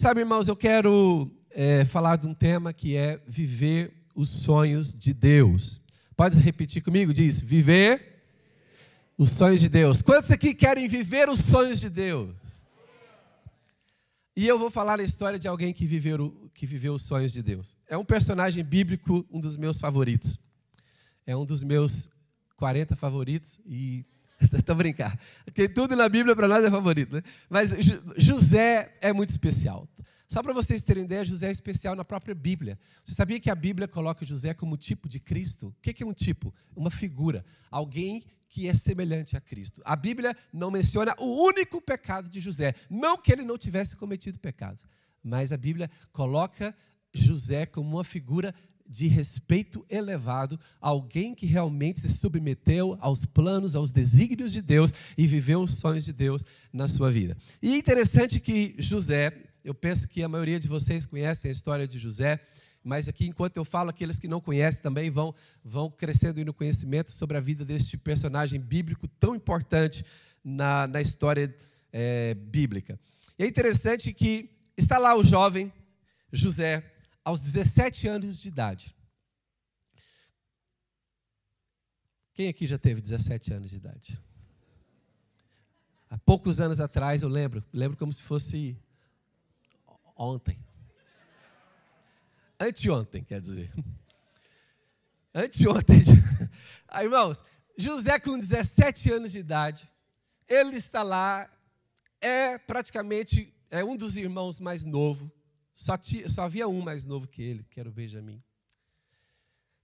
Sabe, irmãos, eu quero é, falar de um tema que é viver os sonhos de Deus. Pode repetir comigo? Diz: viver os sonhos de Deus. Quantos aqui querem viver os sonhos de Deus? E eu vou falar a história de alguém que viveu, que viveu os sonhos de Deus. É um personagem bíblico, um dos meus favoritos. É um dos meus 40 favoritos e Estou brincando. Porque tudo na Bíblia para nós é favorito. Né? Mas José é muito especial. Só para vocês terem ideia, José é especial na própria Bíblia. Você sabia que a Bíblia coloca José como tipo de Cristo? O que é um tipo? Uma figura. Alguém que é semelhante a Cristo. A Bíblia não menciona o único pecado de José. Não que ele não tivesse cometido pecados. Mas a Bíblia coloca José como uma figura de respeito elevado, alguém que realmente se submeteu aos planos, aos desígnios de Deus e viveu os sonhos de Deus na sua vida. E é interessante que José, eu penso que a maioria de vocês conhecem a história de José, mas aqui, enquanto eu falo, aqueles que não conhecem também vão, vão crescendo no conhecimento sobre a vida deste personagem bíblico tão importante na, na história é, bíblica. E é interessante que está lá o jovem José, aos 17 anos de idade. Quem aqui já teve 17 anos de idade? Há poucos anos atrás, eu lembro, lembro como se fosse ontem. Anteontem, quer dizer. Anteontem. Aí, irmãos, José com 17 anos de idade, ele está lá, é praticamente é um dos irmãos mais novo, só, tinha, só havia um mais novo que ele, que era o Benjamim.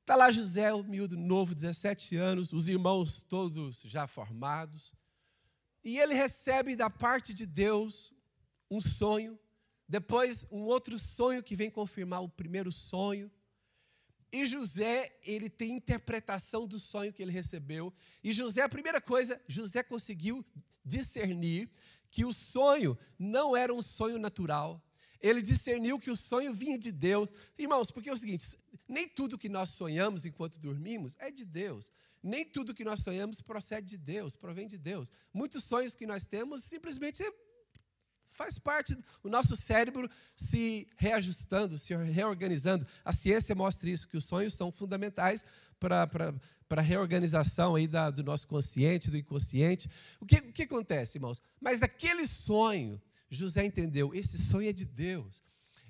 Está lá José, o miúdo novo, 17 anos, os irmãos todos já formados. E ele recebe da parte de Deus um sonho, depois um outro sonho que vem confirmar o primeiro sonho. E José, ele tem interpretação do sonho que ele recebeu. E José, a primeira coisa, José conseguiu discernir que o sonho não era um sonho natural, ele discerniu que o sonho vinha de Deus. Irmãos, porque é o seguinte: nem tudo que nós sonhamos enquanto dormimos é de Deus. Nem tudo que nós sonhamos procede de Deus, provém de Deus. Muitos sonhos que nós temos simplesmente faz parte do nosso cérebro se reajustando, se reorganizando. A ciência mostra isso, que os sonhos são fundamentais para a reorganização aí da, do nosso consciente, do inconsciente. O que, o que acontece, irmãos? Mas daquele sonho José entendeu: esse sonho é de Deus,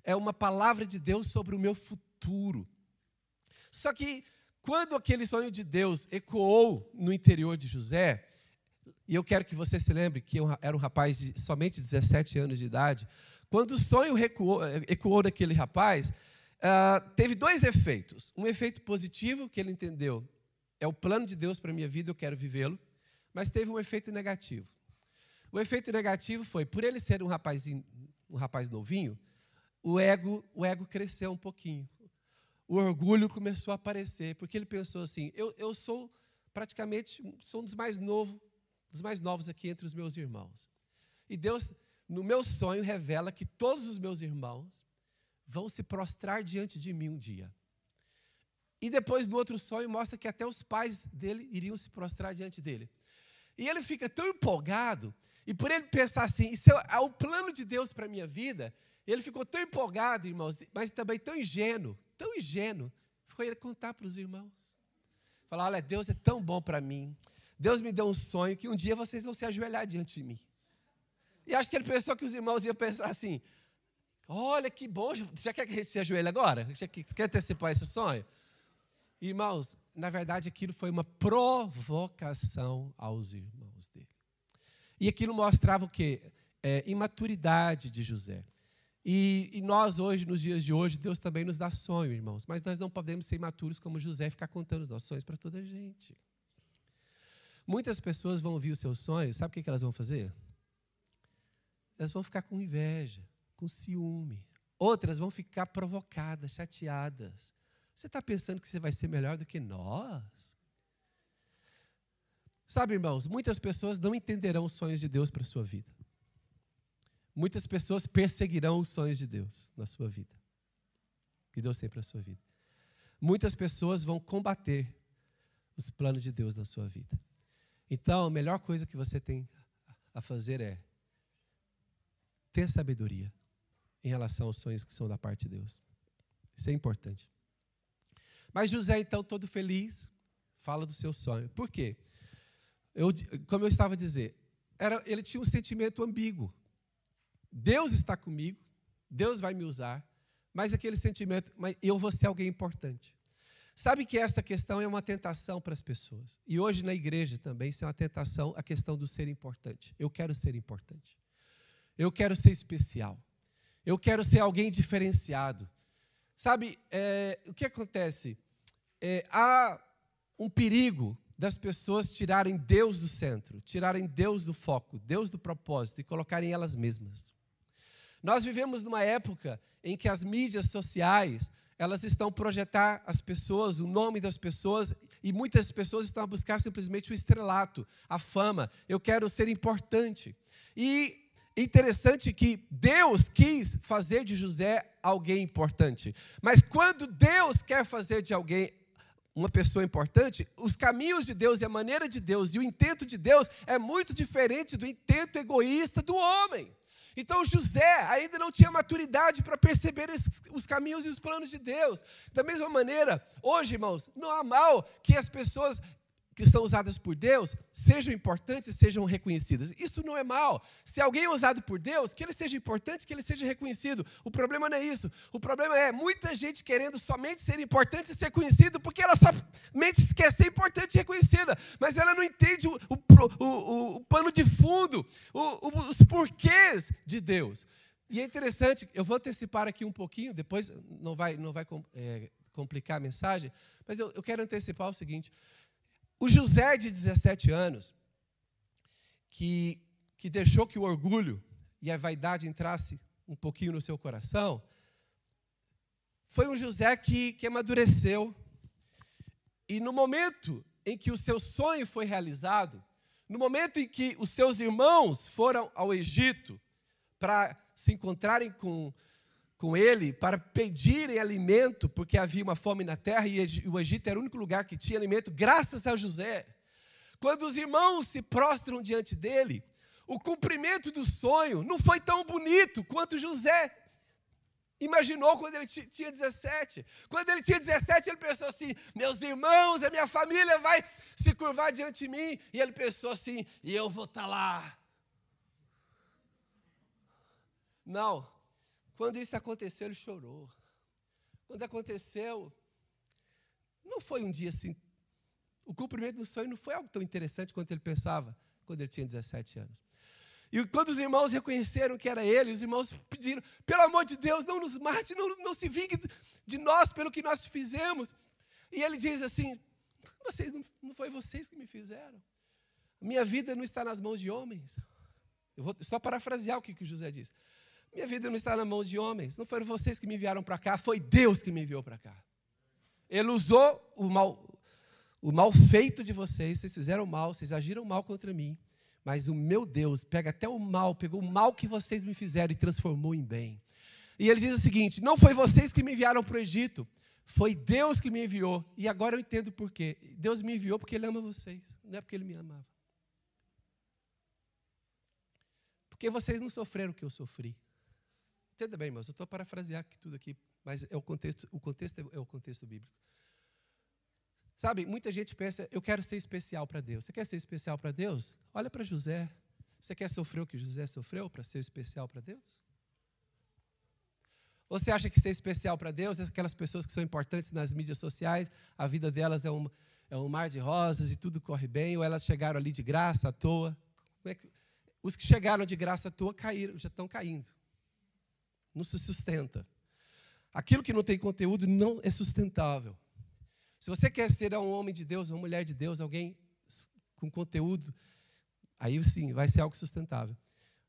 é uma palavra de Deus sobre o meu futuro. Só que, quando aquele sonho de Deus ecoou no interior de José, e eu quero que você se lembre que eu era um rapaz de somente 17 anos de idade, quando o sonho recuou, ecoou naquele rapaz, uh, teve dois efeitos. Um efeito positivo, que ele entendeu, é o plano de Deus para a minha vida, eu quero vivê-lo, mas teve um efeito negativo. O efeito negativo foi, por ele ser um rapazinho, um rapaz novinho, o ego, o ego cresceu um pouquinho. O orgulho começou a aparecer, porque ele pensou assim: eu, eu sou praticamente sou um dos mais novos, dos mais novos aqui entre os meus irmãos. E Deus, no meu sonho, revela que todos os meus irmãos vão se prostrar diante de mim um dia. E depois, no outro sonho, mostra que até os pais dele iriam se prostrar diante dele. E ele fica tão empolgado e por ele pensar assim, isso é o plano de Deus para a minha vida, ele ficou tão empolgado, irmãos, mas também tão ingênuo, tão ingênuo, foi ele contar para os irmãos. Falar, olha, Deus é tão bom para mim. Deus me deu um sonho que um dia vocês vão se ajoelhar diante de mim. E acho que ele pensou que os irmãos iam pensar assim: olha que bom, já quer que a gente se ajoelhe agora? Já quer antecipar esse sonho? Irmãos, na verdade aquilo foi uma provocação aos irmãos dele. E aquilo mostrava o quê? É, imaturidade de José. E, e, nós hoje, nos dias de hoje, Deus também nos dá sonho, irmãos. Mas nós não podemos ser imaturos como José, ficar contando os nossos sonhos para toda a gente. Muitas pessoas vão ouvir os seus sonhos, sabe o que, elas vão fazer? Elas vão ficar com inveja, com ciúme. Outras vão ficar provocadas, chateadas. Você está pensando que você vai ser melhor do que nós? Sabe, irmãos, muitas pessoas não entenderão os sonhos de Deus para a sua vida. Muitas pessoas perseguirão os sonhos de Deus na sua vida. Que Deus tem para a sua vida. Muitas pessoas vão combater os planos de Deus na sua vida. Então, a melhor coisa que você tem a fazer é ter sabedoria, em relação aos sonhos que são da parte de Deus. Isso é importante. Mas José, então, todo feliz, fala do seu sonho. Por quê? Eu, como eu estava a dizer, era, ele tinha um sentimento ambíguo. Deus está comigo, Deus vai me usar, mas aquele sentimento, mas eu vou ser alguém importante. Sabe que esta questão é uma tentação para as pessoas. E hoje na igreja também isso é uma tentação, a questão do ser importante. Eu quero ser importante. Eu quero ser especial. Eu quero ser alguém diferenciado. Sabe, é, o que acontece? É, há um perigo das pessoas tirarem Deus do centro, tirarem Deus do foco, Deus do propósito e colocarem elas mesmas. Nós vivemos numa época em que as mídias sociais elas estão projetar as pessoas, o nome das pessoas, e muitas pessoas estão a buscar simplesmente o estrelato, a fama. Eu quero ser importante. E interessante que Deus quis fazer de José alguém importante. Mas quando Deus quer fazer de alguém uma pessoa importante, os caminhos de Deus e a maneira de Deus e o intento de Deus é muito diferente do intento egoísta do homem. Então José ainda não tinha maturidade para perceber esses, os caminhos e os planos de Deus. Da mesma maneira, hoje, irmãos, não há mal que as pessoas que são usadas por Deus sejam importantes e sejam reconhecidas. Isso não é mal. Se alguém é usado por Deus, que ele seja importante, que ele seja reconhecido. O problema não é isso. O problema é muita gente querendo somente ser importante e ser conhecido porque ela somente quer ser importante e reconhecida, mas ela não entende o, o, o, o pano de fundo, os porquês de Deus. E é interessante, eu vou antecipar aqui um pouquinho, depois não vai, não vai é, complicar a mensagem, mas eu, eu quero antecipar o seguinte. O José, de 17 anos, que, que deixou que o orgulho e a vaidade entrasse um pouquinho no seu coração, foi um José que, que amadureceu. E no momento em que o seu sonho foi realizado, no momento em que os seus irmãos foram ao Egito para se encontrarem com, com ele para pedirem alimento, porque havia uma fome na terra e o Egito era o único lugar que tinha alimento, graças a José. Quando os irmãos se prostram diante dele, o cumprimento do sonho não foi tão bonito quanto José imaginou quando ele tinha 17. Quando ele tinha 17, ele pensou assim: meus irmãos, a minha família vai se curvar diante de mim. E ele pensou assim: e eu vou estar tá lá. Não, quando isso aconteceu, ele chorou. Quando aconteceu, não foi um dia assim. O cumprimento do sonho não foi algo tão interessante quanto ele pensava quando ele tinha 17 anos. E quando os irmãos reconheceram que era ele, os irmãos pediram: pelo amor de Deus, não nos mate, não, não se vingue de nós pelo que nós fizemos. E ele diz assim: vocês não, não foi vocês que me fizeram. Minha vida não está nas mãos de homens. Eu vou só parafrasear o que, que o José diz. Minha vida não está na mão de homens. Não foram vocês que me enviaram para cá, foi Deus que me enviou para cá. Ele usou o mal, o mal feito de vocês, vocês fizeram mal, vocês agiram mal contra mim. Mas o meu Deus pega até o mal, pegou o mal que vocês me fizeram e transformou em bem. E ele diz o seguinte: não foi vocês que me enviaram para o Egito, foi Deus que me enviou. E agora eu entendo por quê. Deus me enviou porque Ele ama vocês, não é porque Ele me amava. Porque vocês não sofreram o que eu sofri. Entenda bem, irmãos, eu estou a parafrasear aqui tudo aqui, mas é o contexto, o contexto é o contexto bíblico. Sabe, muita gente pensa, eu quero ser especial para Deus. Você quer ser especial para Deus? Olha para José. Você quer sofrer o que José sofreu para ser especial para Deus? Ou você acha que ser especial para Deus é aquelas pessoas que são importantes nas mídias sociais, a vida delas é um, é um mar de rosas e tudo corre bem, ou elas chegaram ali de graça à toa? É que, os que chegaram de graça à toa caíram, já estão caindo não se sustenta. Aquilo que não tem conteúdo não é sustentável. Se você quer ser um homem de Deus, uma mulher de Deus, alguém com conteúdo, aí sim, vai ser algo sustentável.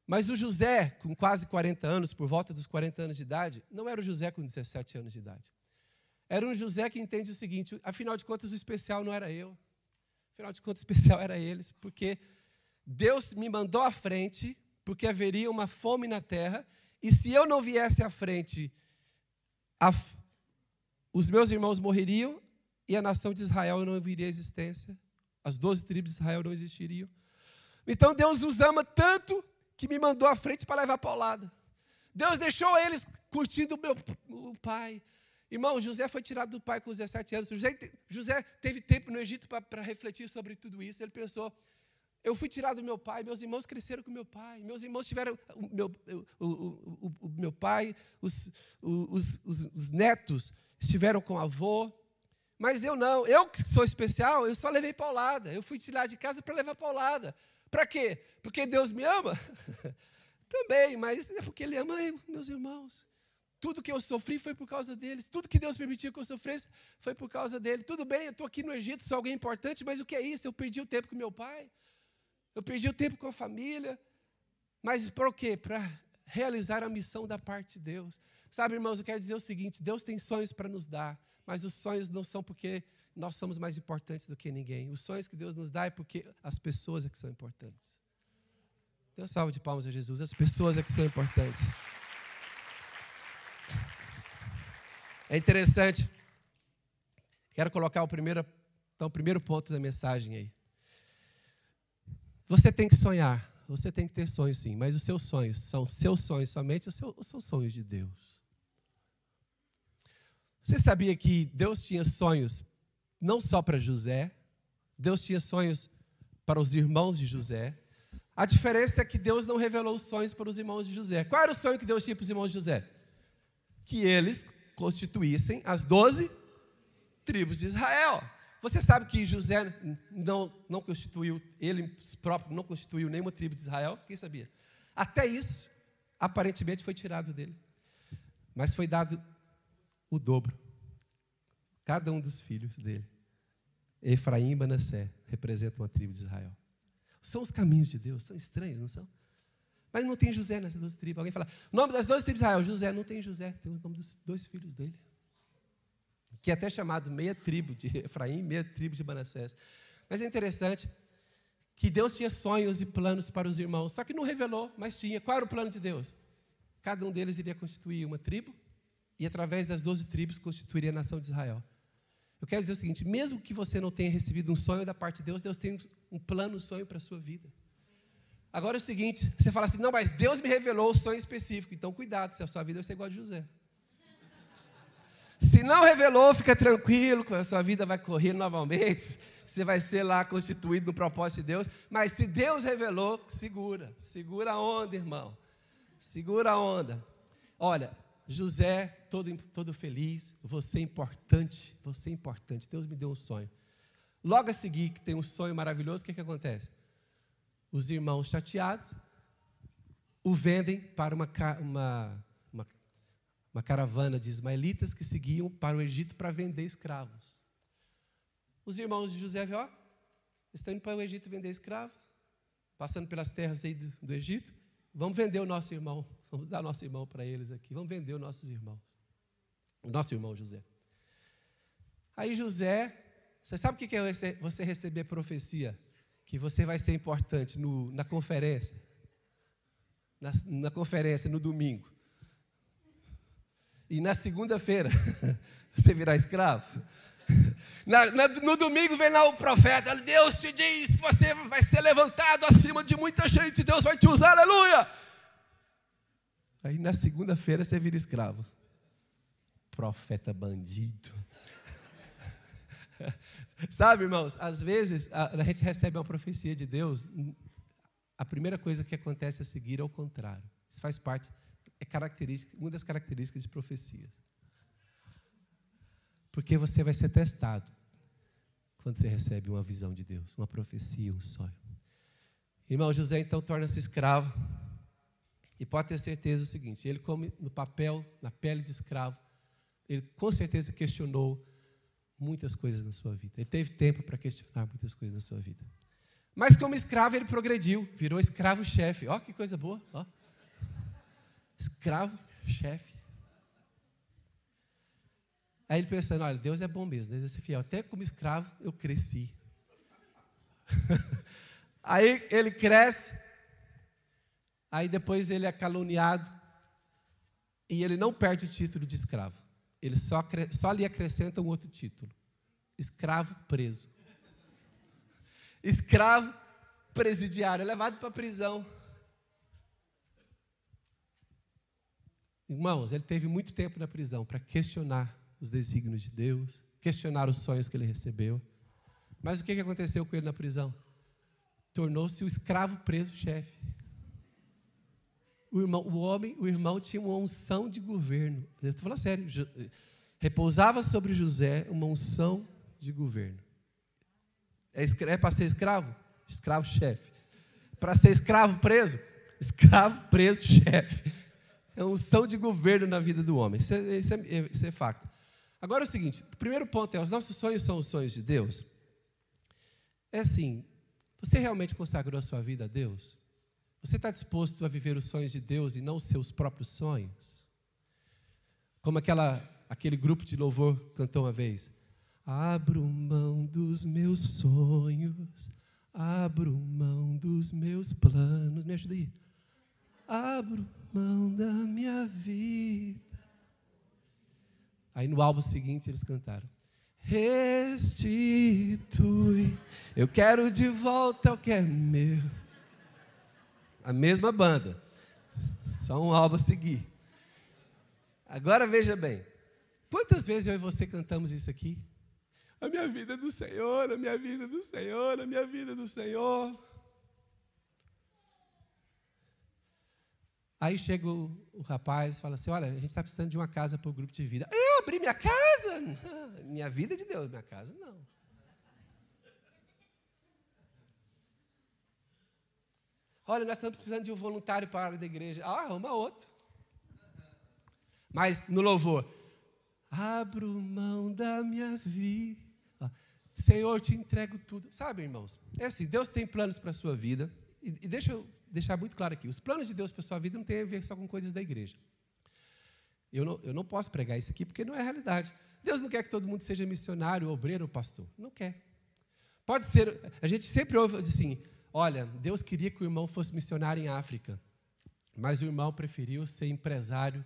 Mas o José, com quase 40 anos, por volta dos 40 anos de idade, não era o José com 17 anos de idade. Era um José que entende o seguinte: afinal de contas, o especial não era eu. Afinal de contas, o especial era eles, porque Deus me mandou à frente, porque haveria uma fome na terra, e se eu não viesse à frente, a, os meus irmãos morreriam e a nação de Israel não viria à existência. As doze tribos de Israel não existiriam. Então Deus os ama tanto que me mandou à frente para levar paulada. Deus deixou eles curtindo o meu o pai. Irmão, José foi tirado do pai com 17 anos. José, José teve tempo no Egito para refletir sobre tudo isso. Ele pensou: eu fui tirado do meu pai, meus irmãos cresceram com meu pai, meus irmãos tiveram o meu, o, o, o, meu pai, os, os, os, os netos estiveram com o avô. Mas eu não, eu que sou especial, eu só levei paulada. Eu fui tirar de casa para levar paulada. Para quê? Porque Deus me ama? Também, mas é porque Ele ama meus irmãos. Tudo que eu sofri foi por causa deles. Tudo que Deus permitiu que eu sofresse foi por causa dele. Tudo bem, eu estou aqui no Egito, sou alguém importante, mas o que é isso? Eu perdi o tempo com meu pai. Eu perdi o tempo com a família. Mas para o quê? Para realizar a missão da parte de Deus. Sabe, irmãos, eu quero dizer o seguinte: Deus tem sonhos para nos dar, mas os sonhos não são porque nós somos mais importantes do que ninguém. Os sonhos que Deus nos dá é porque as pessoas é que são importantes. Dê uma salva de palmas a Jesus. As pessoas é que são importantes. É interessante. Quero colocar o primeiro, então, o primeiro ponto da mensagem aí. Você tem que sonhar. Você tem que ter sonhos, sim. Mas os seus sonhos são seus sonhos somente ou são sonhos de Deus? Você sabia que Deus tinha sonhos não só para José, Deus tinha sonhos para os irmãos de José. A diferença é que Deus não revelou os sonhos para os irmãos de José. Qual era o sonho que Deus tinha para os irmãos de José? Que eles constituíssem as doze tribos de Israel. Você sabe que José não, não constituiu, ele próprio não constituiu nenhuma tribo de Israel? Quem sabia? Até isso, aparentemente, foi tirado dele. Mas foi dado o dobro cada um dos filhos dele. Efraim e Manassé representam a tribo de Israel. São os caminhos de Deus, são estranhos, não são? Mas não tem José nessas duas tribos. Alguém fala, o nome das duas tribos de Israel, José, não tem José, tem o nome dos dois filhos dele. Que é até chamado meia tribo de Efraim, meia tribo de Manassés. Mas é interessante que Deus tinha sonhos e planos para os irmãos, só que não revelou, mas tinha. Qual era o plano de Deus? Cada um deles iria constituir uma tribo, e através das doze tribos constituiria a nação de Israel. Eu quero dizer o seguinte: mesmo que você não tenha recebido um sonho da parte de Deus, Deus tem um plano, um sonho para a sua vida. Agora é o seguinte: você fala assim, não, mas Deus me revelou o sonho específico, então cuidado, se a sua vida vai ser igual a José. Se não revelou, fica tranquilo, a sua vida vai correr novamente, você vai ser lá constituído no propósito de Deus, mas se Deus revelou, segura, segura a onda, irmão, segura a onda. Olha, José, todo, todo feliz, você é importante, você é importante, Deus me deu um sonho. Logo a seguir, que tem um sonho maravilhoso, o que, que acontece? Os irmãos chateados o vendem para uma, uma, uma, caravana de ismaelitas que seguiam para o Egito para vender escravos. Os irmãos de José, ó, estão indo para o Egito vender escravo, passando pelas terras aí do, do Egito, vamos vender o nosso irmão Vamos dar nosso irmão para eles aqui. Vamos vender os nossos irmãos. O nosso irmão José. Aí José, você sabe o que é você receber profecia? Que você vai ser importante no, na conferência. Na, na conferência, no domingo. E na segunda-feira, você virar escravo. Na, na, no domingo vem lá o profeta, Deus te diz que você vai ser levantado acima de muita gente, Deus vai te usar, aleluia. Aí na segunda-feira você vira escravo. Profeta bandido. Sabe, irmãos, às vezes a, a, gente recebe uma profecia de Deus, a primeira coisa que acontece a seguir é o contrário. Isso faz parte, é característica, uma das características de profecias. Porque você vai ser testado quando você recebe uma visão de Deus, uma profecia, um sonho. Irmão José então torna-se escravo e pode ter certeza do seguinte: ele, come no papel, na pele de escravo, ele com certeza questionou muitas coisas na sua vida. Ele teve tempo para questionar muitas coisas na sua vida. Mas como escravo, ele progrediu, virou escravo-chefe. Ó, que coisa boa, ó. Escravo-chefe. Aí ele pensando, olha, Deus é bom mesmo, Deus é fiel. Até como escravo, eu cresci. Aí ele cresce, Aí depois ele é caluniado e ele não perde o título de escravo. Ele só, só lhe acrescenta um outro título: escravo preso. Escravo presidiário, é levado para a prisão. Irmãos, ele teve muito tempo na prisão para questionar os desígnios de Deus, questionar os sonhos que ele recebeu. Mas o que aconteceu com ele na prisão? Tornou-se o escravo preso-chefe. O, irmão, o homem, o irmão tinha uma unção de governo. Eu estou falando sério. Repousava sobre José uma unção de governo. É, é para ser escravo? Escravo-chefe. Para ser escravo preso? Escravo preso-chefe. É uma unção de governo na vida do homem. Isso é, isso é, isso é facto. Agora é o seguinte: o primeiro ponto é: os nossos sonhos são os sonhos de Deus? É assim, você realmente consagrou a sua vida a Deus? Você está disposto a viver os sonhos de Deus e não os seus próprios sonhos? Como aquela, aquele grupo de louvor cantou uma vez. Abro mão dos meus sonhos, abro mão dos meus planos. Me ajuda aí. Abro mão da minha vida. Aí no álbum seguinte eles cantaram restitui. Eu quero de volta o que é meu. A mesma banda. Só um álbum a seguir. Agora veja bem. Quantas vezes eu e você cantamos isso aqui? A minha vida é do Senhor, a minha vida é do Senhor, a minha vida é do Senhor. Aí chega o, o rapaz e fala assim: Olha, a gente está precisando de uma casa para o grupo de vida. Eu abri minha casa? Minha vida é de Deus, minha casa não. Olha, nós estamos precisando de um voluntário para a área da igreja. Ah, arruma outro. Mas no louvor, abro mão da minha vida. Senhor, te entrego tudo. Sabe, irmãos? É assim, Deus tem planos para a sua vida. E, deixa eu deixar muito claro aqui: os planos de Deus para a sua vida não têm a ver só com coisas da igreja. Eu não, eu não posso pregar isso aqui porque não é realidade. Deus não quer que todo mundo seja missionário, obreiro ou pastor. Não quer. Pode ser, a gente sempre ouve assim: olha, Deus queria que o irmão fosse missionário em África, mas o irmão preferiu ser empresário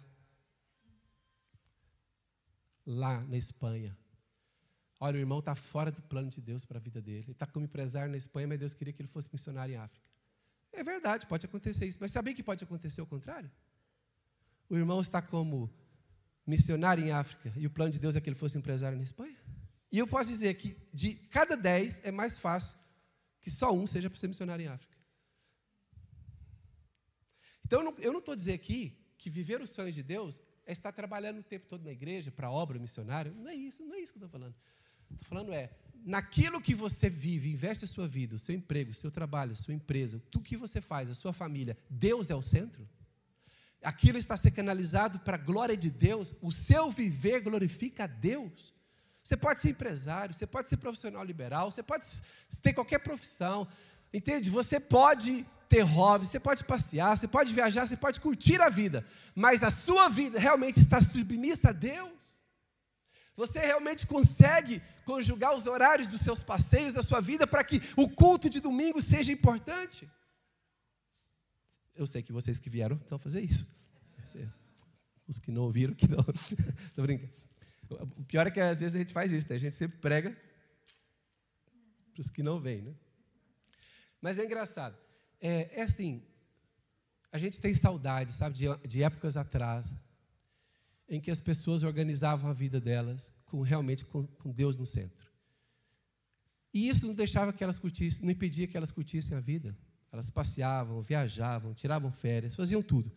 lá na Espanha. Olha, o irmão está fora do plano de Deus para a vida dele. Ele está como empresário na Espanha, mas Deus queria que ele fosse missionário em África. É verdade, pode acontecer isso. Mas sabem que pode acontecer o contrário? O irmão está como missionário em África e o plano de Deus é que ele fosse empresário na Espanha? E eu posso dizer que de cada dez é mais fácil que só um seja para ser missionário em África. Então eu não estou dizendo aqui que viver os sonhos de Deus é estar trabalhando o tempo todo na igreja para obra missionária. Não é isso, não é isso que eu estou falando. Estou falando é naquilo que você vive, investe a sua vida, o seu emprego, o seu trabalho, a sua empresa, tudo que você faz, a sua família, Deus é o centro? Aquilo está sendo canalizado para a glória de Deus, o seu viver glorifica a Deus. Você pode ser empresário, você pode ser profissional liberal, você pode ter qualquer profissão, entende? Você pode ter hobby, você pode passear, você pode viajar, você pode curtir a vida, mas a sua vida realmente está submissa a Deus? Você realmente consegue conjugar os horários dos seus passeios da sua vida para que o culto de domingo seja importante? Eu sei que vocês que vieram estão fazer isso. É. Os que não ouviram, que não. Estou brincando. O pior é que às vezes a gente faz isso, né? a gente sempre prega para os que não vêm. Né? Mas é engraçado. É, é, assim, a gente tem saudade, sabe, de, de épocas atrás, em que as pessoas organizavam a vida delas com realmente com, com Deus no centro. E isso não deixava que elas curtissem, não impedia que elas curtissem a vida. Elas passeavam, viajavam, tiravam férias, faziam tudo.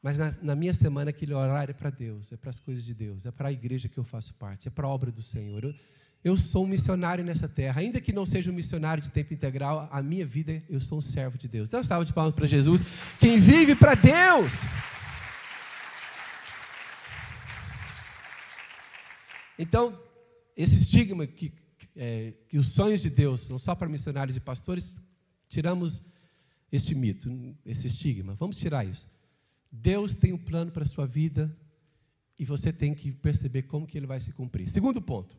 Mas na, na minha semana, aquele horário é para Deus, é para as coisas de Deus, é para a igreja que eu faço parte, é para a obra do Senhor. Eu, eu sou um missionário nessa terra. Ainda que não seja um missionário de tempo integral, a minha vida, eu sou um servo de Deus. Dá uma de palmas para Jesus. Quem vive para Deus. Então, esse estigma que, é, que os sonhos de Deus são só para missionários e pastores, tiramos este mito, esse estigma. Vamos tirar isso. Deus tem um plano para a sua vida e você tem que perceber como que ele vai se cumprir. Segundo ponto.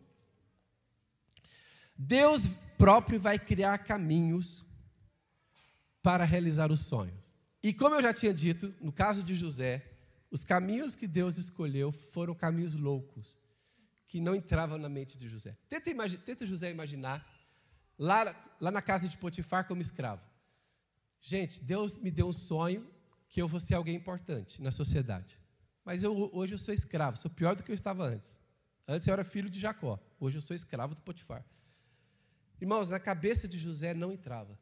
Deus próprio vai criar caminhos para realizar os sonhos. E como eu já tinha dito, no caso de José, os caminhos que Deus escolheu foram caminhos loucos que não entravam na mente de José. Tenta, tenta José imaginar lá, lá na casa de Potifar como escravo. Gente, Deus me deu um sonho que eu vou ser alguém importante na sociedade. Mas eu, hoje eu sou escravo, sou pior do que eu estava antes. Antes eu era filho de Jacó, hoje eu sou escravo do Potifar. Irmãos, na cabeça de José não entrava.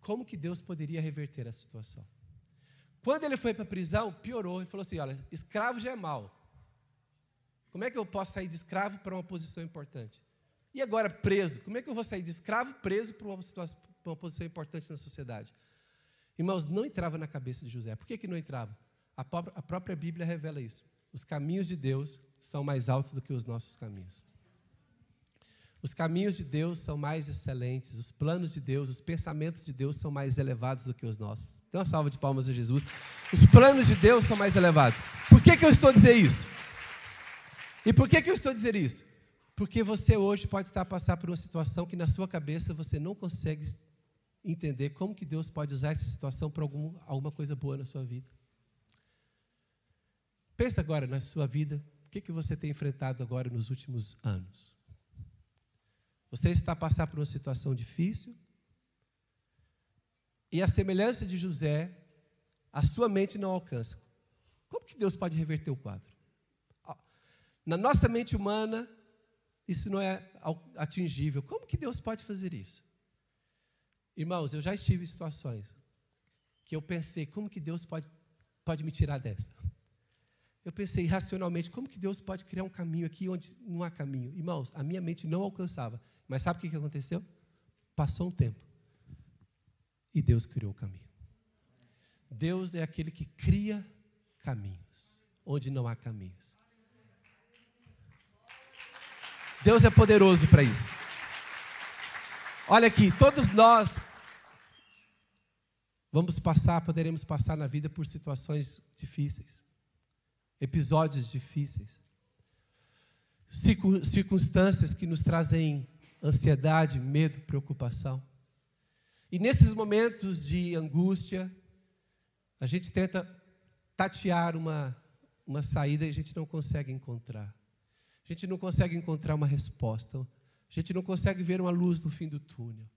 Como que Deus poderia reverter a situação? Quando ele foi para a prisão, piorou. Ele falou assim: olha, escravo já é mal. Como é que eu posso sair de escravo para uma posição importante? E agora preso? Como é que eu vou sair de escravo preso para uma, situação, para uma posição importante na sociedade? Irmãos, não entrava na cabeça de José. Por que, que não entrava? A, a própria Bíblia revela isso. Os caminhos de Deus são mais altos do que os nossos caminhos. Os caminhos de Deus são mais excelentes, os planos de Deus, os pensamentos de Deus são mais elevados do que os nossos. Então, uma salva de palmas a Jesus. Os planos de Deus são mais elevados. Por que, que eu estou dizendo isso? E por que, que eu estou dizendo isso? Porque você hoje pode estar a passar por uma situação que na sua cabeça você não consegue entender como que Deus pode usar essa situação para algum, alguma coisa boa na sua vida. Pensa agora na sua vida, o que, que você tem enfrentado agora nos últimos anos? Você está a passar por uma situação difícil. E a semelhança de José, a sua mente não alcança. Como que Deus pode reverter o quadro? Na nossa mente humana, isso não é atingível. Como que Deus pode fazer isso? Irmãos, eu já estive em situações que eu pensei, como que Deus pode, pode me tirar desta? Eu pensei racionalmente, como que Deus pode criar um caminho aqui onde não há caminho? Irmãos, a minha mente não alcançava. Mas sabe o que aconteceu? Passou um tempo. E Deus criou o caminho. Deus é aquele que cria caminhos, onde não há caminhos. Deus é poderoso para isso. Olha aqui, todos nós vamos passar, poderemos passar na vida por situações difíceis, episódios difíceis, circunstâncias que nos trazem ansiedade, medo, preocupação. E nesses momentos de angústia, a gente tenta tatear uma, uma saída e a gente não consegue encontrar. A gente não consegue encontrar uma resposta. A gente não consegue ver uma luz no fim do túnel.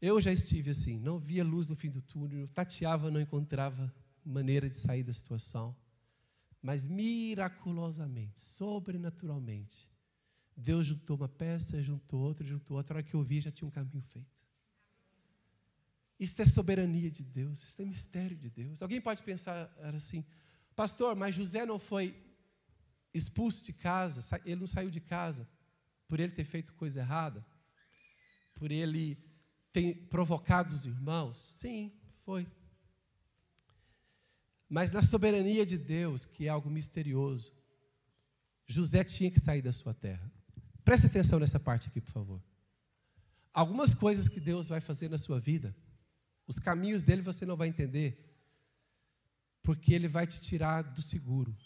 Eu já estive assim, não via luz no fim do túnel, tateava, não encontrava maneira de sair da situação. Mas miraculosamente, sobrenaturalmente, Deus juntou uma peça, juntou outra, juntou outra. A hora que eu vi, já tinha um caminho feito. Isso é soberania de Deus, isso é mistério de Deus. Alguém pode pensar assim, pastor, mas José não foi expulso de casa, ele não saiu de casa por ele ter feito coisa errada, por ele ter provocado os irmãos? Sim, foi. Mas na soberania de Deus, que é algo misterioso, José tinha que sair da sua terra. Preste atenção nessa parte aqui, por favor. Algumas coisas que Deus vai fazer na sua vida, os caminhos dele você não vai entender, porque ele vai te tirar do seguro.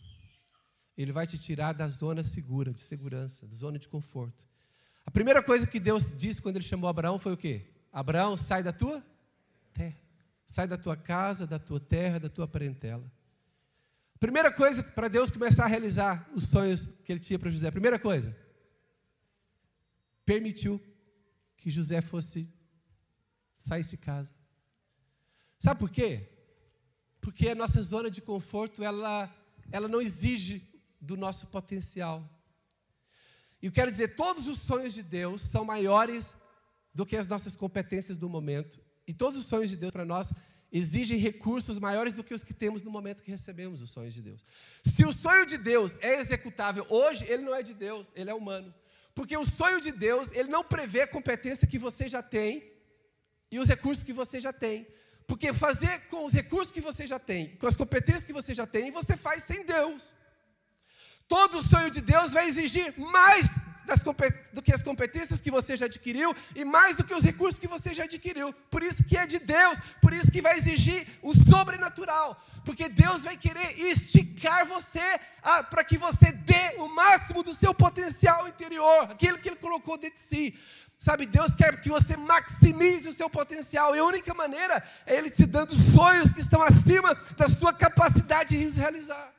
Ele vai te tirar da zona segura, de segurança, da zona de conforto. A primeira coisa que Deus disse quando ele chamou Abraão foi o quê? Abraão, sai da tua terra. Sai da tua casa, da tua terra, da tua parentela. Primeira coisa para Deus começar a realizar os sonhos que ele tinha para José. Primeira coisa, permitiu que José fosse sair de casa. Sabe por quê? Porque a nossa zona de conforto, ela, ela não exige do nosso potencial. E eu quero dizer, todos os sonhos de Deus são maiores do que as nossas competências do momento. E todos os sonhos de Deus para nós exigem recursos maiores do que os que temos no momento que recebemos os sonhos de Deus. Se o sonho de Deus é executável hoje, ele não é de Deus, ele é humano. Porque o sonho de Deus, ele não prevê a competência que você já tem e os recursos que você já tem. Porque fazer com os recursos que você já tem, com as competências que você já tem, você faz sem Deus. Todo sonho de Deus vai exigir mais das, do que as competências que você já adquiriu e mais do que os recursos que você já adquiriu. Por isso que é de Deus, por isso que vai exigir o sobrenatural, porque Deus vai querer esticar você para que você dê o máximo do seu potencial interior, aquilo que Ele colocou dentro de si. Sabe, Deus quer que você maximize o seu potencial, e a única maneira é Ele te dando sonhos que estão acima da sua capacidade de realizar.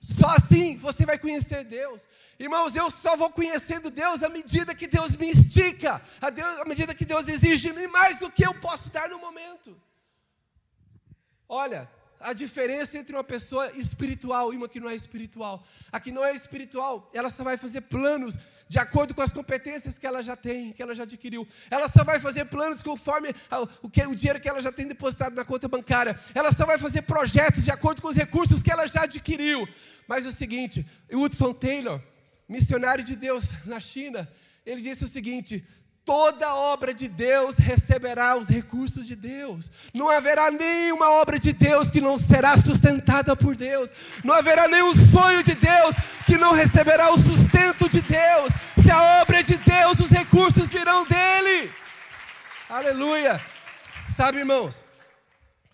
Só assim você vai conhecer Deus. Irmãos, eu só vou conhecendo Deus à medida que Deus me estica, à, Deus, à medida que Deus exige de mim mais do que eu posso dar no momento. Olha, a diferença entre uma pessoa espiritual e uma que não é espiritual. A que não é espiritual, ela só vai fazer planos de acordo com as competências que ela já tem, que ela já adquiriu. Ela só vai fazer planos conforme o, que, o dinheiro que ela já tem depositado na conta bancária. Ela só vai fazer projetos de acordo com os recursos que ela já adquiriu. Mas o seguinte, Hudson Taylor, missionário de Deus na China, ele disse o seguinte: toda obra de Deus receberá os recursos de Deus. Não haverá nenhuma obra de Deus que não será sustentada por Deus. Não haverá nenhum sonho de Deus que não receberá o sustento de Deus. Se a obra é de Deus, os recursos virão dele. Aleluia. Sabe, irmãos?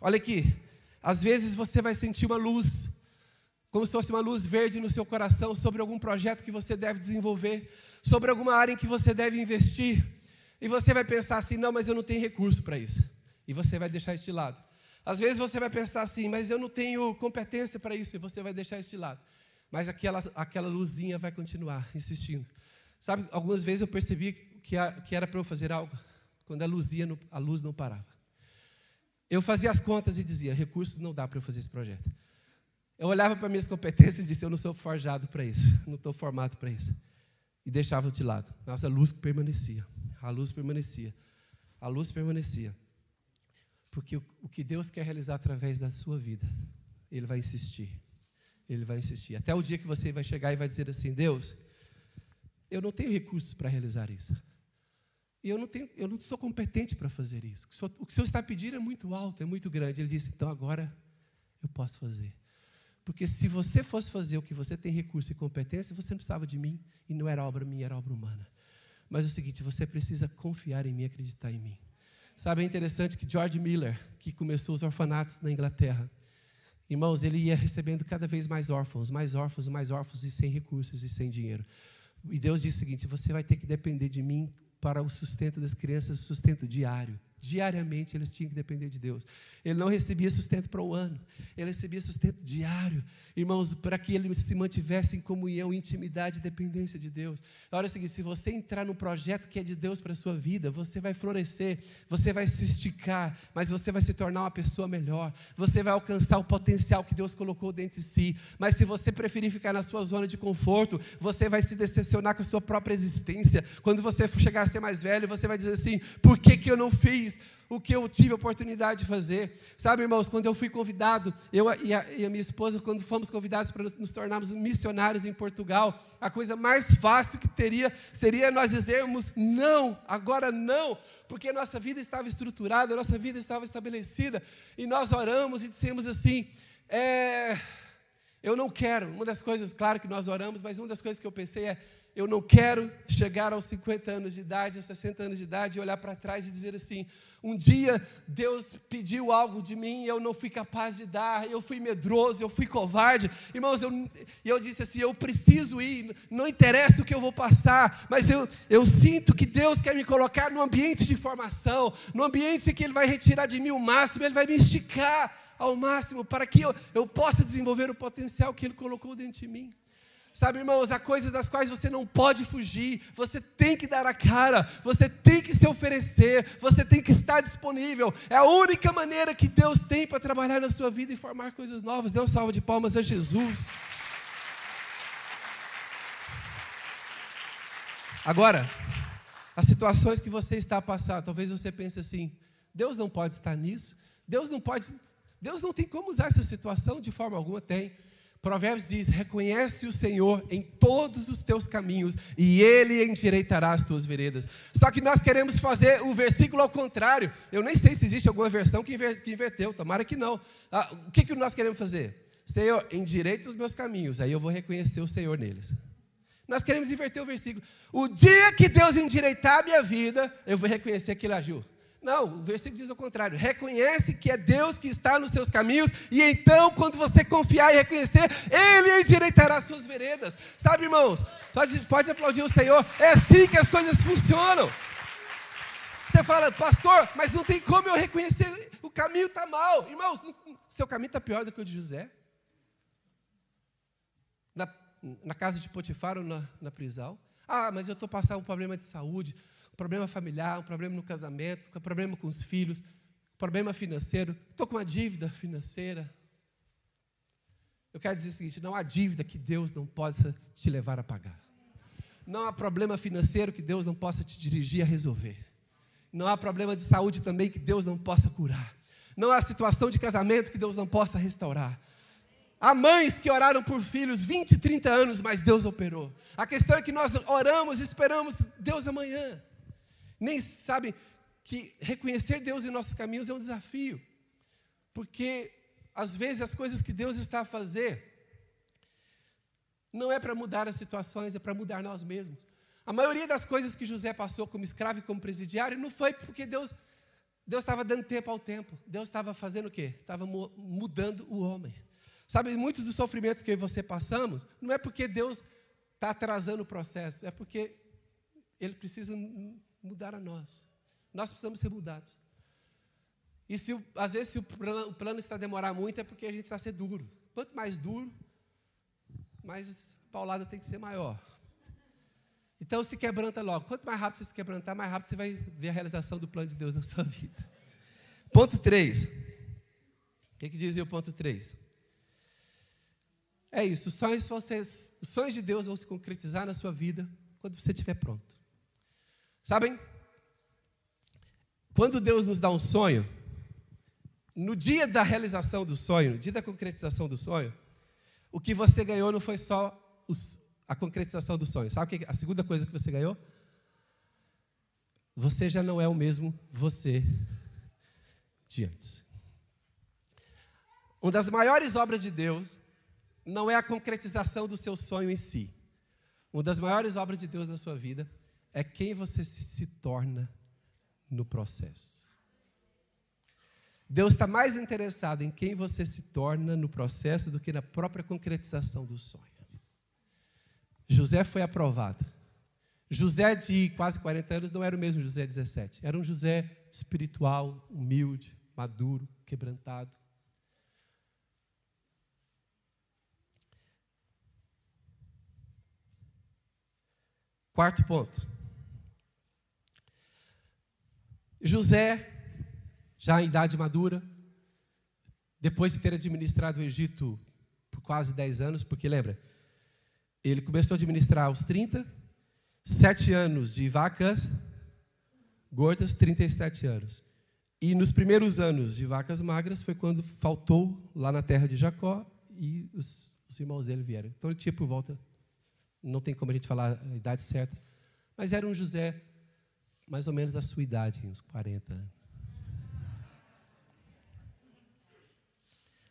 Olha aqui. Às vezes você vai sentir uma luz, como se fosse uma luz verde no seu coração sobre algum projeto que você deve desenvolver, sobre alguma área em que você deve investir. E você vai pensar assim: não, mas eu não tenho recurso para isso. E você vai deixar isso de lado. Às vezes você vai pensar assim: mas eu não tenho competência para isso. E você vai deixar isso de lado. Mas aquela, aquela luzinha vai continuar insistindo. Sabe, algumas vezes eu percebi que, a, que era para eu fazer algo quando a, luzia a luz não parava. Eu fazia as contas e dizia: recursos não dá para eu fazer esse projeto. Eu olhava para minhas competências e disse: eu não sou forjado para isso, não estou formado para isso. E deixava de lado. Nossa, a luz permanecia. A luz permanecia. A luz permanecia. Porque o, que Deus quer realizar através da sua vida, Ele vai insistir. Ele vai insistir. Até o dia que você vai chegar e vai dizer assim: Deus, eu não tenho recursos para realizar isso. E eu não, tenho, eu não sou competente para fazer isso. O que o Senhor está pedindo é muito alto, é muito grande. Ele disse: então agora eu posso fazer. Porque se você fosse fazer o que você tem recurso e competência, você não precisava de mim. E não era obra minha, era obra humana. Mas é o seguinte, você precisa confiar em mim, acreditar em mim. Sabe, é interessante que George Miller, que começou os orfanatos na Inglaterra, irmãos, ele ia recebendo cada vez mais órfãos, mais órfãos, mais órfãos e sem recursos e sem dinheiro. E Deus disse o seguinte: você vai ter que depender de mim para o sustento das crianças, o sustento diário. Diariamente eles tinham que depender de Deus. Ele não recebia sustento para o ano, ele recebia sustento diário. Irmãos, para que ele se mantivesse em comunhão, intimidade e dependência de Deus. Olha o seguinte: se você entrar no projeto que é de Deus para a sua vida, você vai florescer, você vai se esticar, mas você vai se tornar uma pessoa melhor, você vai alcançar o potencial que Deus colocou dentro de si. Mas se você preferir ficar na sua zona de conforto, você vai se decepcionar com a sua própria existência. Quando você chegar a ser mais velho, você vai dizer assim: por que, que eu não fiz? O que eu tive a oportunidade de fazer. Sabe, irmãos, quando eu fui convidado, eu e a, e a, minha esposa, quando fomos convidados para nos tornarmos missionários em Portugal, a coisa mais fácil que teria seria nós dizermos não, agora não, porque nossa vida estava estruturada, nossa vida estava estabelecida, e nós oramos e dissemos assim: é, eu não quero. Uma das coisas, claro que nós oramos, mas uma das coisas que eu pensei é: eu não quero chegar aos 50 anos de idade, aos 60 anos de idade, e olhar para trás e dizer assim: um dia Deus pediu algo de mim e eu não fui capaz de dar, eu fui medroso, eu fui covarde. Irmãos, eu, eu disse assim: eu preciso ir, não interessa o que eu vou passar, mas eu, eu sinto que Deus quer me colocar num ambiente de formação, num ambiente que Ele vai retirar de mim o máximo, Ele vai me esticar ao máximo para que eu, eu possa desenvolver o potencial que Ele colocou dentro de mim. Sabe, irmãos, há coisas das quais você não pode fugir, você tem que dar a cara, você tem que se oferecer, você tem que estar disponível. É a única maneira que Deus tem para trabalhar na sua vida e formar coisas novas. Dê uma salva de palmas a Jesus. Agora, as situações que você está passando, talvez você pense assim: Deus não pode estar nisso, Deus não pode, Deus não tem como usar essa situação de forma alguma, tem. Provérbios diz: reconhece o Senhor em todos os teus caminhos e Ele endireitará as tuas veredas. Só que nós queremos fazer o versículo ao contrário. Eu nem sei se existe alguma versão que, inverteu, tomara que não. Ah, o que, que nós queremos fazer? Senhor, endireita os meus caminhos, aí eu vou reconhecer o Senhor neles. Nós queremos inverter o versículo. O dia que Deus endireitar a minha vida, eu vou reconhecer que Ele agiu. Não, o versículo diz o contrário. Reconhece que é Deus que está nos seus caminhos, e então, quando você confiar e reconhecer, Ele endireitará as suas veredas. Sabe, irmãos? Pode, pode aplaudir o Senhor. É assim que as coisas funcionam. Você fala, pastor, mas não tem como eu reconhecer, o caminho está mal. Irmãos, seu caminho está pior do que o de José. Na, na casa de Potifar ou na, na prisão. Ah, mas eu estou passando um problema de saúde problema familiar, um problema no casamento, um problema com os filhos, um problema financeiro, estou com uma dívida financeira. Eu quero dizer o seguinte: não há dívida que Deus não possa te levar a pagar. Não há problema financeiro que Deus não possa te dirigir a resolver. Não há problema de saúde também que Deus não possa curar. Não há situação de casamento que Deus não possa restaurar. Há mães que oraram por filhos 20, 30 anos, mas Deus operou. A questão é que nós oramos esperamos Deus amanhã. Nem sabe que reconhecer Deus em nossos caminhos é um desafio. Porque às vezes as coisas que Deus está a fazer não é para mudar as situações, é para mudar nós mesmos. A maioria das coisas que José passou como escravo e como presidiário não foi porque Deus Deus estava dando tempo ao tempo. Deus estava fazendo o quê? Estava mudando o homem. Sabe, muitos dos sofrimentos que eu e você passamos, não é porque Deus está atrasando o processo, é porque Ele precisa mudar a nós. Nós precisamos ser mudados. E se, às vezes, se o plano, o plano está a demorar muito, é porque a gente está a ser duro. Quanto mais duro, mais paulada tem que ser maior. Então se quebranta logo. Quanto mais rápido você se quebrantar, mais rápido você vai ver a realização do plano de Deus na sua vida. Ponto 3. O que, que dizia o ponto 3? É isso, os sonhos, vocês, os sonhos de Deus vão se concretizar na sua vida quando você estiver pronto. Sabem? Quando Deus nos dá um sonho, no dia da realização do sonho, no dia da concretização do sonho, o que você ganhou não foi só os, a concretização do sonho. Sabe a segunda coisa que você ganhou? Você já não é o mesmo você de antes. Uma das maiores obras de Deus não é a concretização do seu sonho em si. Uma das maiores obras de Deus na sua vida é quem você se torna no processo. Deus está mais interessado em quem você se torna no processo do que na própria concretização do sonho. José foi aprovado. José de quase 40 anos não era o mesmo José de 17. Era um José espiritual, humilde, maduro, quebrantado. Quarto ponto. José, já em idade madura, depois de ter administrado o Egito por quase 10 anos, porque lembra, ele começou a administrar aos 30, sete anos de vacas gordas, 37 anos. E nos primeiros anos de vacas magras foi quando faltou lá na terra de Jacó e os, os irmãos dele vieram. Então ele tinha por volta, não tem como a gente falar a idade certa, mas era um José mais ou menos da sua idade, uns 40 anos.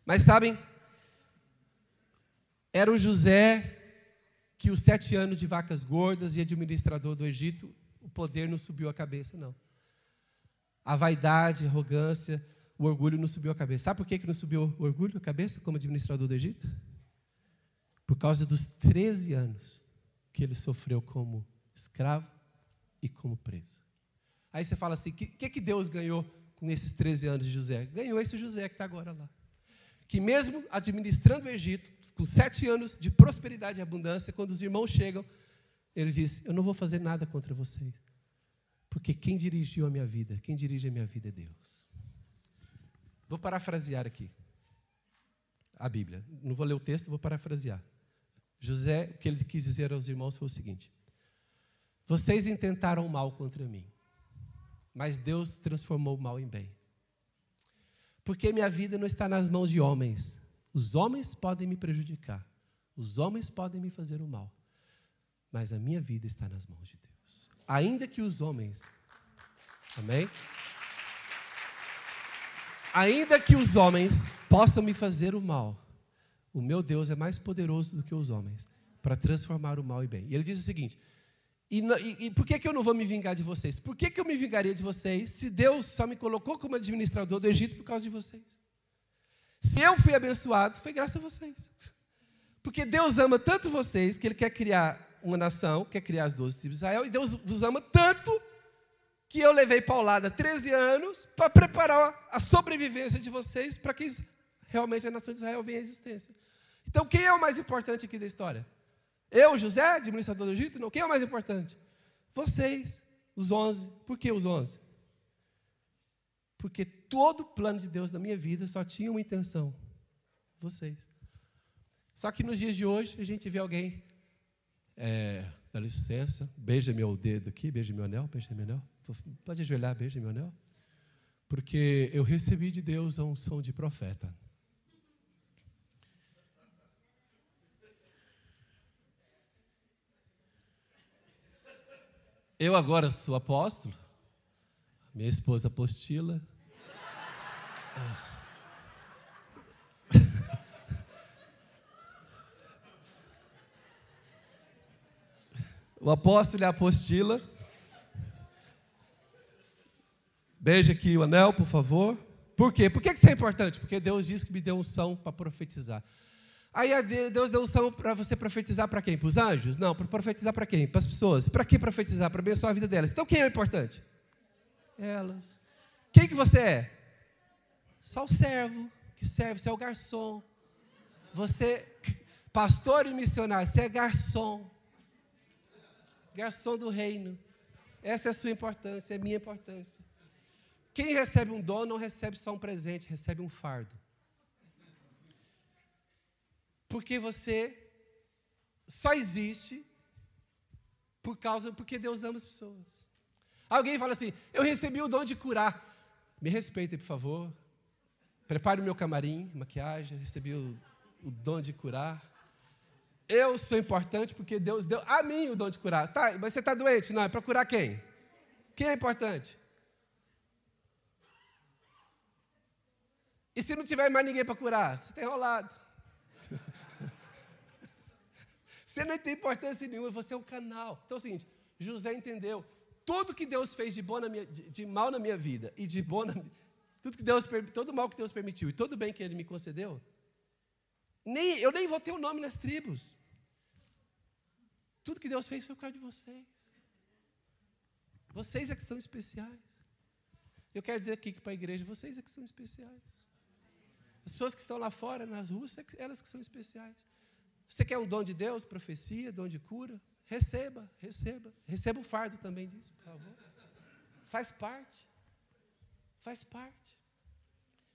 Mas sabem, era um José que os sete anos de vacas gordas e administrador do Egito, o poder não subiu a cabeça, não. A vaidade, a arrogância, o orgulho não subiu a cabeça. Sabe por que não subiu o orgulho a cabeça como administrador do Egito? Por causa dos 13 anos que ele sofreu como escravo e como preso. Aí você fala assim: o que, que, que Deus ganhou com esses 13 anos de José? Ganhou esse José que está agora lá. Que mesmo administrando o Egito, com sete anos de prosperidade e abundância, quando os irmãos chegam, ele diz: Eu não vou fazer nada contra vocês, porque quem dirigiu a minha vida, quem dirige a minha vida é Deus. Vou parafrasear aqui a Bíblia. Não vou ler o texto, vou parafrasear. José, o que ele quis dizer aos irmãos foi o seguinte: Vocês intentaram mal contra mim, mas Deus transformou o mal em bem. Porque minha vida não está nas mãos de homens, os homens podem me prejudicar, os homens podem me fazer o mal, mas a minha vida está nas mãos de Deus. Ainda que os homens, amém? Ainda que os homens possam me fazer o mal, o meu Deus é mais poderoso do que os homens para transformar o mal em bem. E ele diz o seguinte: e, e, por que, que eu não vou me vingar de vocês? Por que, que eu me vingaria de vocês se Deus só me colocou como administrador do Egito por causa de vocês? Se eu fui abençoado, foi graças a vocês. Porque Deus ama tanto vocês que Ele quer criar uma nação, quer criar as 12 tribos de Israel, e Deus vos ama tanto que eu levei paulada 13 anos para preparar a sobrevivência de vocês para que realmente a nação de Israel venha à existência. Então, quem é o mais importante aqui da história? Eu, José, administrador do Egito? Não. Quem é o mais importante? Vocês, os 11. Por que os 11? Porque todo o plano de Deus na minha vida só tinha uma intenção: vocês. Só que nos dias de hoje a gente vê alguém, é, dá licença, beija meu dedo aqui, beija meu anel, beija meu anel. Pode ajoelhar, beija meu anel. Porque eu recebi de Deus a unção de profeta. Eu agora sou apóstolo, minha esposa apostila. O apóstolo e a apostila. Beija aqui o anel, por favor. Por quê? Por que isso é importante? Porque Deus disse que me deu unção para profetizar. Aí Deus deu unção para você profetizar para quem? Para os anjos? Não, para profetizar para quem? Para as pessoas. Para que profetizar? Para abençoar a vida delas. Então quem é importante? Elas. Quem que você é? Só o servo que serve, você é o garçom. Você, pastor e missionário, você é garçom. Garçom do reino. Essa é a sua importância, é a minha importância. Quem recebe um dom não recebe só um presente, recebe um fardo. Porque você só existe por causa porque Deus ama as pessoas. Alguém fala assim: "Eu recebi o dom de curar". Me respeitem, por favor. Prepare o meu camarim, maquiagem, recebi o, o dom de curar. Eu sou importante porque Deus deu a mim o dom de curar. Tá, mas você está doente? Não, é para curar quem? Quem é importante? E se não tiver mais ninguém para curar? Você está enrolado. Você não tem importância nenhuma, você é um canal. Então é o seguinte, José entendeu. Tudo que Deus fez de, bom na minha, de, de mal na minha vida e de bom na, tudo que Deus, todo mal que Deus permitiu e todo bem que Ele me concedeu, nem, eu nem vou ter o um nome nas tribos. Tudo que Deus fez foi por causa de vocês. Vocês é que são especiais. Eu quero dizer aqui para a igreja, vocês é que são especiais. As pessoas que estão lá fora, nas ruas, é elas que são especiais. Você quer um dom de Deus, profecia, dom de cura? Receba, receba. Receba o fardo também disso, por favor. Faz parte. Faz parte.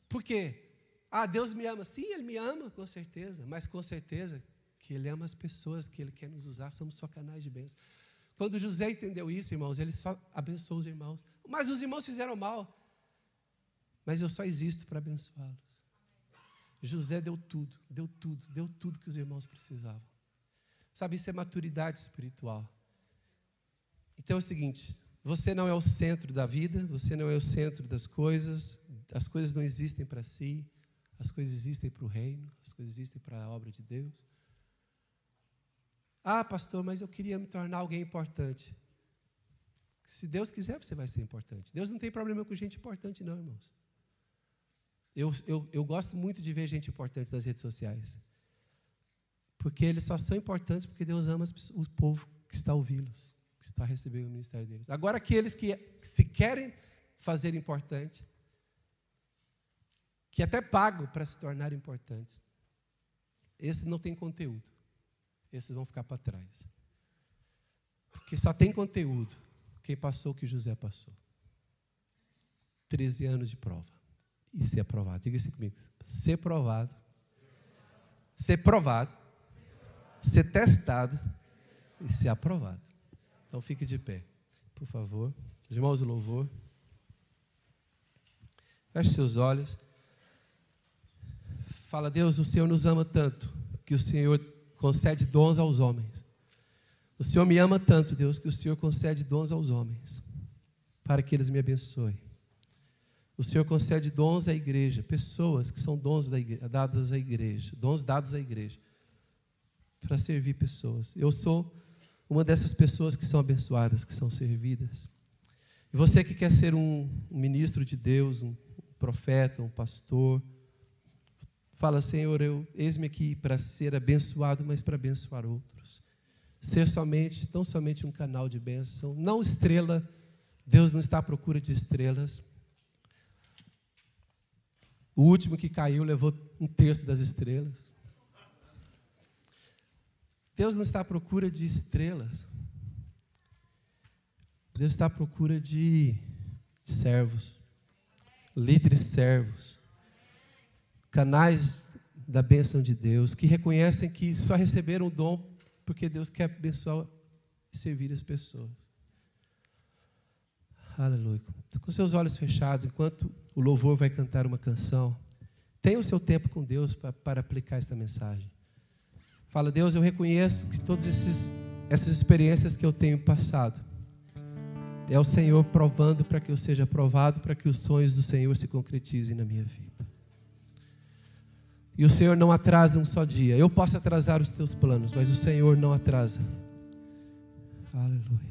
Por quê? Ah, Deus me ama. Sim, Ele me ama, com certeza. Mas com certeza que Ele ama as pessoas que Ele quer nos usar. Somos só canais de bênção. Quando José entendeu isso, irmãos, ele só abençoou os irmãos. Mas os irmãos fizeram mal. Mas eu só existo para abençoá-los. José deu tudo, deu tudo, deu tudo que os irmãos precisavam. Sabe, isso é maturidade espiritual. Então é o seguinte: você não é o centro da vida, você não é o centro das coisas, as coisas não existem para si, as coisas existem para o reino, as coisas existem para a obra de Deus. Ah, pastor, mas eu queria me tornar alguém importante. Se Deus quiser, você vai ser importante. Deus não tem problema com gente importante, não, irmãos. Eu, eu, eu gosto muito de ver gente importante nas redes sociais. Porque eles só são importantes porque Deus ama os, povo que está ouvindo-los, que está recebendo o ministério deles. Agora, aqueles que, que se querem fazer importante, que até pagam para se tornar importantes, esses não têm conteúdo. Esses vão ficar para trás. Porque só tem conteúdo quem passou o que José passou. 13 anos de prova e ser aprovado. Diga isso comigo. Ser provado. Ser provado. Ser testado e ser aprovado. Então fique de pé, por favor. Os irmãos do louvor. Feche seus olhos. Fala, Deus, o Senhor nos ama tanto que o Senhor concede dons aos homens. O Senhor me ama tanto, Deus, que o Senhor concede dons aos homens, para que eles me abençoem. O Senhor concede dons à igreja, pessoas que são dons da igreja, dadas à igreja, dons dados à igreja, para servir pessoas. Eu sou uma dessas pessoas que são abençoadas, que são servidas. E você que quer ser um, um ministro de Deus, um profeta, um pastor, fala, Senhor, eu eis-me aqui para ser abençoado, mas para abençoar outros. Ser somente, tão somente um canal de bênção, não estrela. Deus não está à procura de estrelas. O último que caiu levou um terço das estrelas. Deus não está à procura de estrelas. Deus está à procura de, servos, líderes servos, canais da bênção de Deus, que reconhecem que só receberam o dom porque Deus quer abençoar e servir as pessoas. Aleluia. Com seus olhos fechados, enquanto o louvor vai cantar uma canção, tenha o seu tempo com Deus para, aplicar esta mensagem. Fala, Deus, eu reconheço que todas essas experiências que eu tenho passado é o Senhor provando para que eu seja provado, para que os sonhos do Senhor se concretizem na minha vida. E o Senhor não atrasa um só dia. Eu posso atrasar os teus planos, mas o Senhor não atrasa. Aleluia.